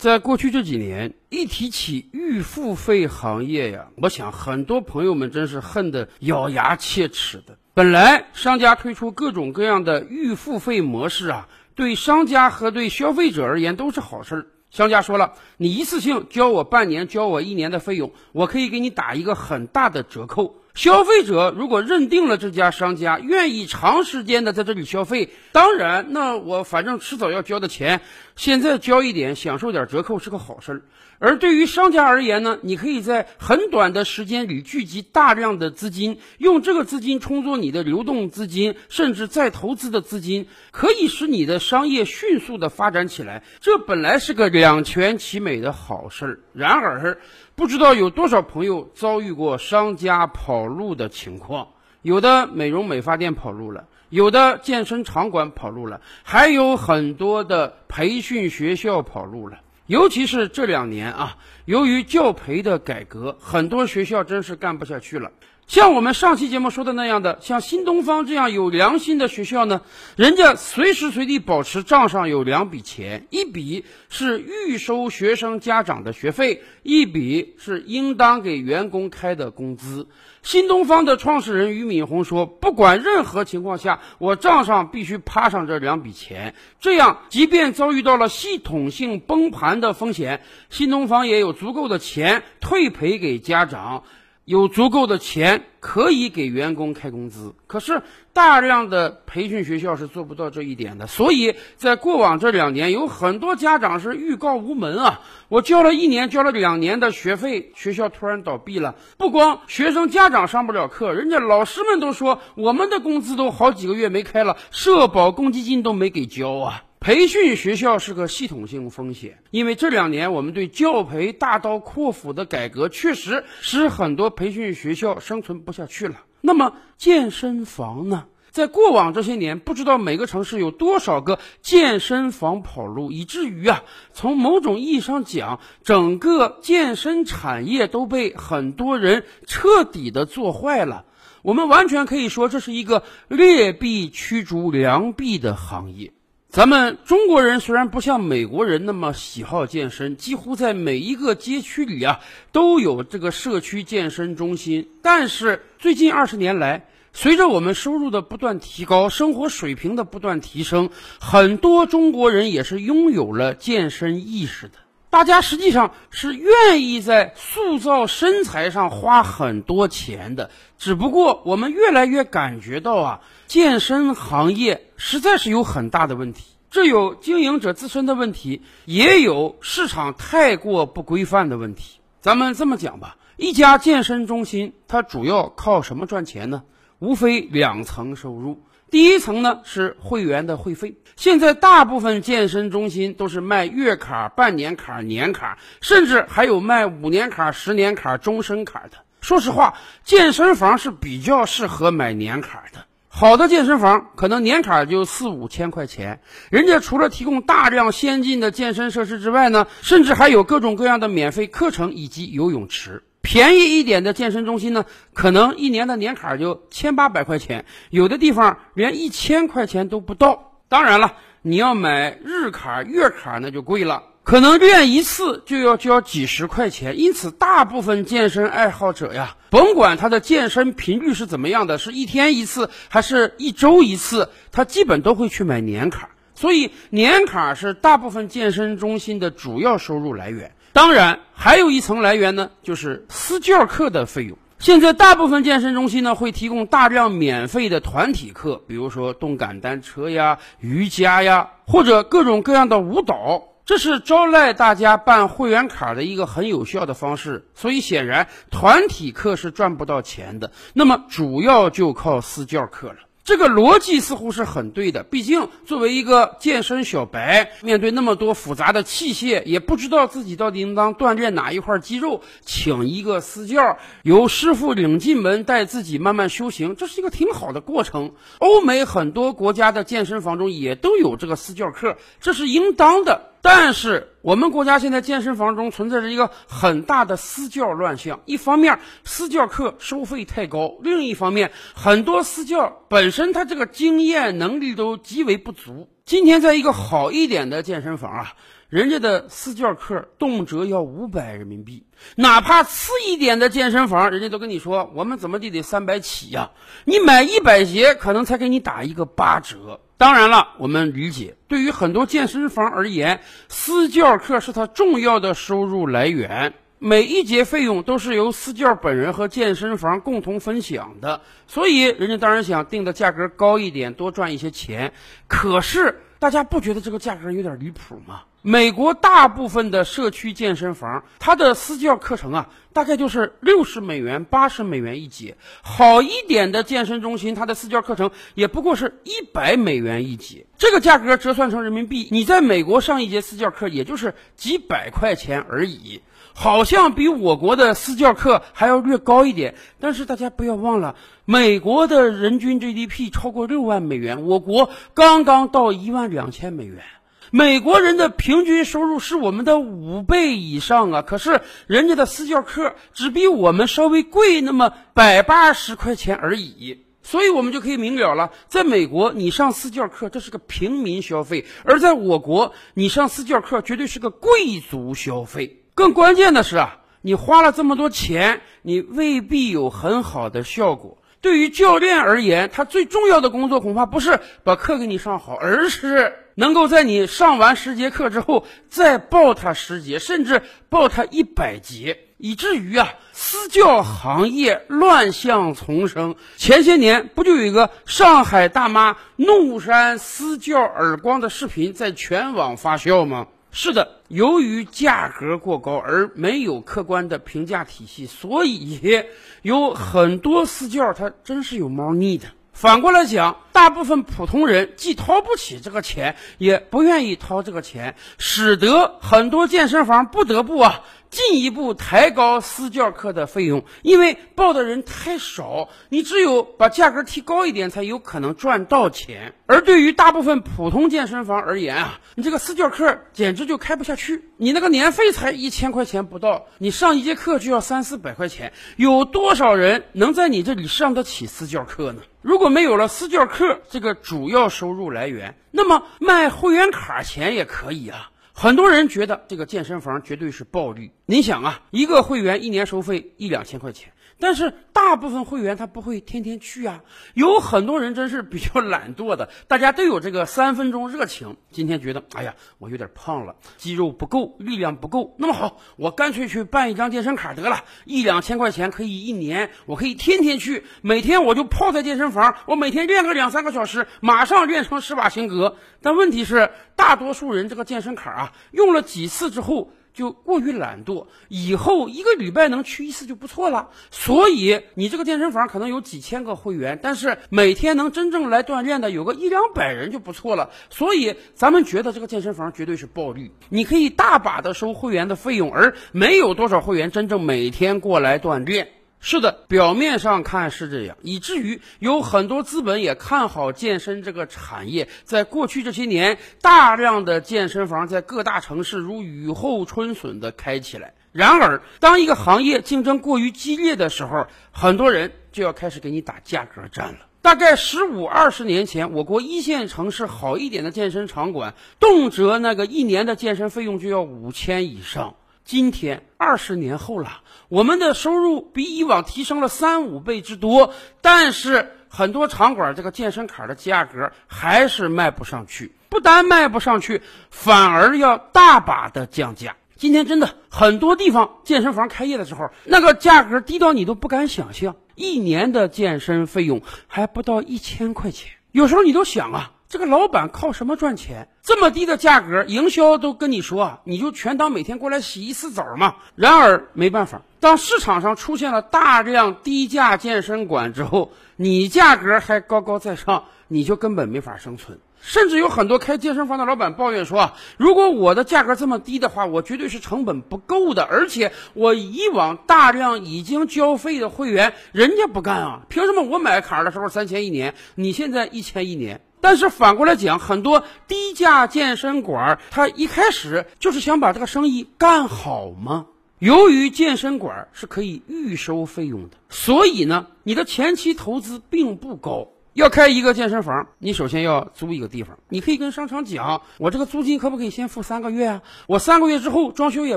在过去这几年，一提起预付费行业呀，我想很多朋友们真是恨得咬牙切齿的。本来商家推出各种各样的预付费模式啊，对商家和对消费者而言都是好事儿。商家说了，你一次性交我半年、交我一年的费用，我可以给你打一个很大的折扣。消费者如果认定了这家商家，愿意长时间的在这里消费，当然，那我反正迟早要交的钱，现在交一点，享受点折扣是个好事儿。而对于商家而言呢，你可以在很短的时间里聚集大量的资金，用这个资金充作你的流动资金，甚至再投资的资金，可以使你的商业迅速的发展起来。这本来是个两全其美的好事儿。然而，不知道有多少朋友遭遇过商家跑路的情况，有的美容美发店跑路了，有的健身场馆跑路了，还有很多的培训学校跑路了。尤其是这两年啊，由于教培的改革，很多学校真是干不下去了。像我们上期节目说的那样的，像新东方这样有良心的学校呢，人家随时随地保持账上有两笔钱，一笔是预收学生家长的学费，一笔是应当给员工开的工资。新东方的创始人俞敏洪说：“不管任何情况下，我账上必须趴上这两笔钱，这样即便遭遇到了系统性崩盘的风险，新东方也有足够的钱退赔给家长。”有足够的钱可以给员工开工资，可是大量的培训学校是做不到这一点的。所以在过往这两年，有很多家长是预告无门啊！我交了一年、交了两年的学费，学校突然倒闭了。不光学生家长上不了课，人家老师们都说我们的工资都好几个月没开了，社保公积金都没给交啊！培训学校是个系统性风险，因为这两年我们对教培大刀阔斧的改革，确实使很多培训学校生存不下去了。那么健身房呢？在过往这些年，不知道每个城市有多少个健身房跑路，以至于啊，从某种意义上讲，整个健身产业都被很多人彻底的做坏了。我们完全可以说，这是一个劣币驱逐良币的行业。咱们中国人虽然不像美国人那么喜好健身，几乎在每一个街区里啊都有这个社区健身中心。但是最近二十年来，随着我们收入的不断提高，生活水平的不断提升，很多中国人也是拥有了健身意识的。大家实际上是愿意在塑造身材上花很多钱的，只不过我们越来越感觉到啊，健身行业实在是有很大的问题。这有经营者自身的问题，也有市场太过不规范的问题。咱们这么讲吧，一家健身中心它主要靠什么赚钱呢？无非两层收入。第一层呢是会员的会费，现在大部分健身中心都是卖月卡、半年卡、年卡，甚至还有卖五年卡、十年卡、终身卡的。说实话，健身房是比较适合买年卡的。好的健身房可能年卡就四五千块钱，人家除了提供大量先进的健身设施之外呢，甚至还有各种各样的免费课程以及游泳池。便宜一点的健身中心呢，可能一年的年卡就千八百块钱，有的地方连一千块钱都不到。当然了，你要买日卡、月卡那就贵了，可能练一次就要交几十块钱。因此，大部分健身爱好者呀，甭管他的健身频率是怎么样的，是一天一次还是一周一次，他基本都会去买年卡。所以，年卡是大部分健身中心的主要收入来源。当然，还有一层来源呢，就是私教课的费用。现在大部分健身中心呢会提供大量免费的团体课，比如说动感单车呀、瑜伽呀，或者各种各样的舞蹈。这是招来大家办会员卡的一个很有效的方式。所以，显然团体课是赚不到钱的。那么，主要就靠私教课了。这个逻辑似乎是很对的，毕竟作为一个健身小白，面对那么多复杂的器械，也不知道自己到底应当锻炼哪一块肌肉，请一个私教，由师傅领进门，带自己慢慢修行，这是一个挺好的过程。欧美很多国家的健身房中也都有这个私教课，这是应当的。但是我们国家现在健身房中存在着一个很大的私教乱象，一方面私教课收费太高，另一方面很多私教本身他这个经验能力都极为不足。今天在一个好一点的健身房啊，人家的私教课动辄要五百人民币，哪怕次一点的健身房，人家都跟你说我们怎么地得三百起呀。你买一百节，可能才给你打一个八折。当然了，我们理解，对于很多健身房而言，私教课是他重要的收入来源。每一节费用都是由私教本人和健身房共同分享的，所以人家当然想定的价格高一点，多赚一些钱。可是大家不觉得这个价格有点离谱吗？美国大部分的社区健身房，它的私教课程啊，大概就是六十美元、八十美元一节。好一点的健身中心，它的私教课程也不过是一百美元一节。这个价格折算成人民币，你在美国上一节私教课，也就是几百块钱而已。好像比我国的私教课还要略高一点，但是大家不要忘了，美国的人均 GDP 超过六万美元，我国刚刚到一万两千美元。美国人的平均收入是我们的五倍以上啊！可是人家的私教课只比我们稍微贵那么百八十块钱而已，所以我们就可以明了了，在美国你上私教课这是个平民消费，而在我国你上私教课绝对是个贵族消费。更关键的是啊，你花了这么多钱，你未必有很好的效果。对于教练而言，他最重要的工作恐怕不是把课给你上好，而是能够在你上完十节课之后再报他十节，甚至报他一百节，以至于啊，私教行业乱象丛生。前些年不就有一个上海大妈怒扇私教耳光的视频在全网发酵吗？是的，由于价格过高而没有客观的评价体系，所以有很多私教他真是有猫腻的。反过来讲，大部分普通人既掏不起这个钱，也不愿意掏这个钱，使得很多健身房不得不啊。进一步抬高私教课的费用，因为报的人太少，你只有把价格提高一点，才有可能赚到钱。而对于大部分普通健身房而言啊，你这个私教课简直就开不下去。你那个年费才一千块钱不到，你上一节课就要三四百块钱，有多少人能在你这里上得起私教课呢？如果没有了私教课这个主要收入来源，那么卖会员卡钱也可以啊。很多人觉得这个健身房绝对是暴利。你想啊，一个会员一年收费一两千块钱。但是大部分会员他不会天天去啊，有很多人真是比较懒惰的，大家都有这个三分钟热情。今天觉得，哎呀，我有点胖了，肌肉不够，力量不够，那么好，我干脆去办一张健身卡得了，一两千块钱可以一年，我可以天天去，每天我就泡在健身房，我每天练个两三个小时，马上练成施瓦辛格。但问题是，大多数人这个健身卡啊用了几次之后。就过于懒惰，以后一个礼拜能去一次就不错了。所以你这个健身房可能有几千个会员，但是每天能真正来锻炼的有个一两百人就不错了。所以咱们觉得这个健身房绝对是暴利，你可以大把的收会员的费用，而没有多少会员真正每天过来锻炼。是的，表面上看是这样，以至于有很多资本也看好健身这个产业。在过去这些年，大量的健身房在各大城市如雨后春笋的开起来。然而，当一个行业竞争过于激烈的时候，很多人就要开始给你打价格战了。大概十五二十年前，我国一线城市好一点的健身场馆，动辄那个一年的健身费用就要五千以上。今天二十年后了，我们的收入比以往提升了三五倍之多，但是很多场馆这个健身卡的价格还是卖不上去，不但卖不上去，反而要大把的降价。今天真的很多地方健身房开业的时候，那个价格低到你都不敢想象，一年的健身费用还不到一千块钱。有时候你都想啊。这个老板靠什么赚钱？这么低的价格，营销都跟你说啊，你就全当每天过来洗一次澡嘛。然而没办法，当市场上出现了大量低价健身馆之后，你价格还高高在上，你就根本没法生存。甚至有很多开健身房的老板抱怨说，如果我的价格这么低的话，我绝对是成本不够的。而且我以往大量已经交费的会员，人家不干啊，凭什么我买卡的时候三千一年，你现在一千一年？但是反过来讲，很多低价健身馆，他一开始就是想把这个生意干好吗？由于健身馆是可以预收费用的，所以呢，你的前期投资并不高。要开一个健身房，你首先要租一个地方。你可以跟商场讲，我这个租金可不可以先付三个月啊？我三个月之后装修也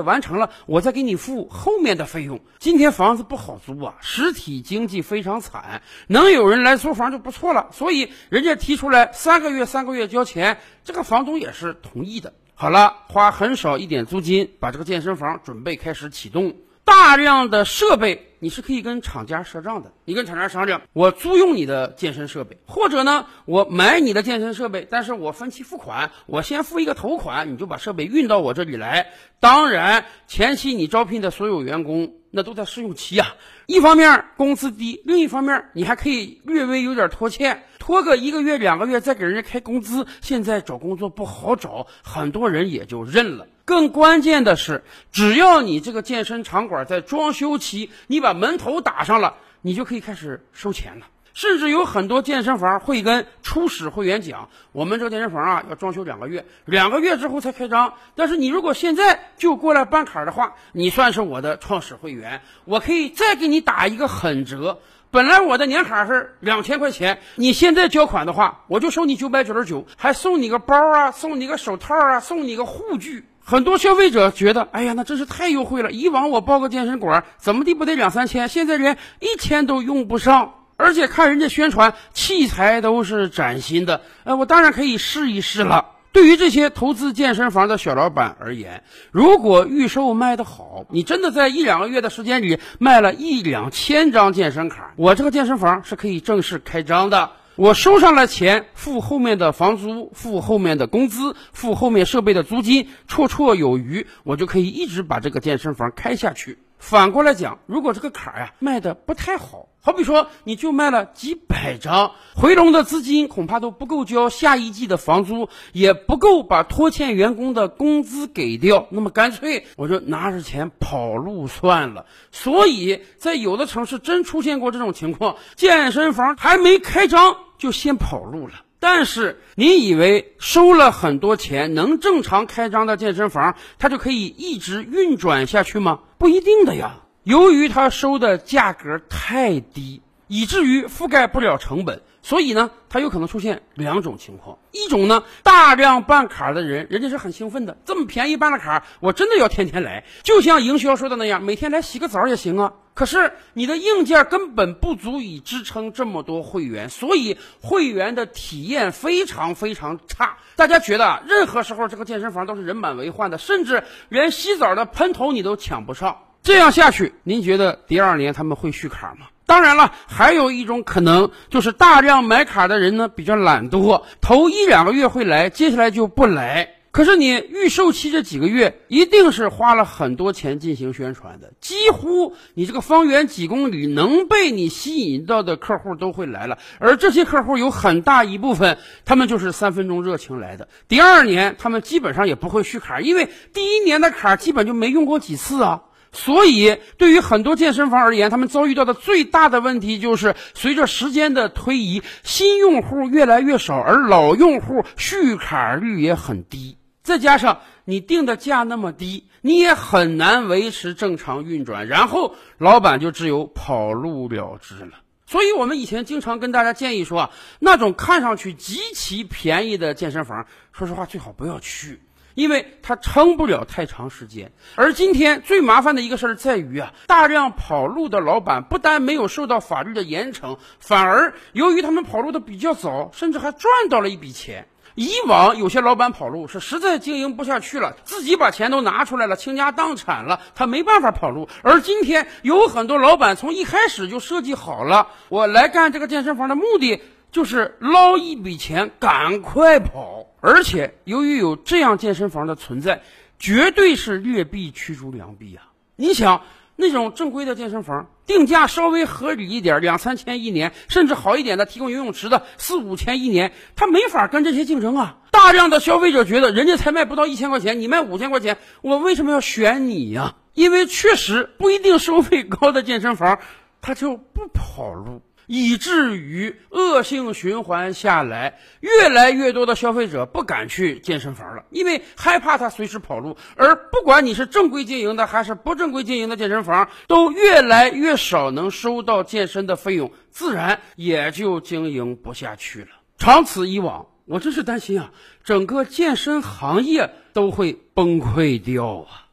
完成了，我再给你付后面的费用。今天房子不好租啊，实体经济非常惨，能有人来租房就不错了。所以人家提出来三个月，三个月交钱，这个房东也是同意的。好了，花很少一点租金，把这个健身房准备开始启动。大量的设备，你是可以跟厂家赊账的。你跟厂家商量，我租用你的健身设备，或者呢，我买你的健身设备，但是我分期付款，我先付一个头款，你就把设备运到我这里来。当然，前期你招聘的所有员工，那都在试用期啊。一方面工资低，另一方面你还可以略微有点拖欠，拖个一个月两个月再给人家开工资。现在找工作不好找，很多人也就认了。更关键的是，只要你这个健身场馆在装修期，你把门头打上了，你就可以开始收钱了。甚至有很多健身房会跟初始会员讲，我们这个健身房啊要装修两个月，两个月之后才开张。但是你如果现在就过来办卡的话，你算是我的创始会员，我可以再给你打一个狠折。本来我的年卡是两千块钱，你现在交款的话，我就收你九百九十九，还送你个包啊，送你个手套啊，送你个护具。很多消费者觉得，哎呀，那真是太优惠了。以往我报个健身馆，怎么地不得两三千，现在连一千都用不上。而且看人家宣传，器材都是崭新的，呃，我当然可以试一试了。对于这些投资健身房的小老板而言，如果预售卖得好，你真的在一两个月的时间里卖了一两千张健身卡，我这个健身房是可以正式开张的。我收上了钱，付后面的房租，付后面的工资，付后面设备的租金，绰绰有余，我就可以一直把这个健身房开下去。反过来讲，如果这个卡呀卖的不太好，好比说你就卖了几百张，回笼的资金恐怕都不够交下一季的房租，也不够把拖欠员工的工资给掉，那么干脆我就拿着钱跑路算了。所以在有的城市真出现过这种情况，健身房还没开张。就先跑路了。但是你以为收了很多钱能正常开张的健身房，它就可以一直运转下去吗？不一定的呀。由于它收的价格太低，以至于覆盖不了成本。所以呢，它有可能出现两种情况：一种呢，大量办卡的人，人家是很兴奋的，这么便宜办了卡，我真的要天天来，就像营销说的那样，每天来洗个澡也行啊。可是你的硬件根本不足以支撑这么多会员，所以会员的体验非常非常差。大家觉得任何时候这个健身房都是人满为患的，甚至连洗澡的喷头你都抢不上。这样下去，您觉得第二年他们会续卡吗？当然了，还有一种可能就是大量买卡的人呢比较懒惰，头一两个月会来，接下来就不来。可是你预售期这几个月一定是花了很多钱进行宣传的，几乎你这个方圆几公里能被你吸引到的客户都会来了，而这些客户有很大一部分，他们就是三分钟热情来的。第二年他们基本上也不会续卡，因为第一年的卡基本就没用过几次啊。所以，对于很多健身房而言，他们遭遇到的最大的问题就是，随着时间的推移，新用户越来越少，而老用户续卡率也很低。再加上你定的价那么低，你也很难维持正常运转，然后老板就只有跑路了之了。所以我们以前经常跟大家建议说啊，那种看上去极其便宜的健身房，说实话最好不要去。因为它撑不了太长时间，而今天最麻烦的一个事儿在于啊，大量跑路的老板不但没有受到法律的严惩，反而由于他们跑路的比较早，甚至还赚到了一笔钱。以往有些老板跑路是实在经营不下去了，自己把钱都拿出来了，倾家荡产了，他没办法跑路。而今天有很多老板从一开始就设计好了，我来干这个健身房的目的就是捞一笔钱，赶快跑。而且，由于有这样健身房的存在，绝对是劣币驱逐良币啊！你想，那种正规的健身房定价稍微合理一点，两三千一年，甚至好一点的提供游泳池的四五千一年，他没法跟这些竞争啊！大量的消费者觉得，人家才卖不到一千块钱，你卖五千块钱，我为什么要选你呀？因为确实不一定收费高的健身房，他就不跑路。以至于恶性循环下来，越来越多的消费者不敢去健身房了，因为害怕他随时跑路。而不管你是正规经营的还是不正规经营的健身房，都越来越少能收到健身的费用，自然也就经营不下去了。长此以往，我真是担心啊，整个健身行业都会崩溃掉啊！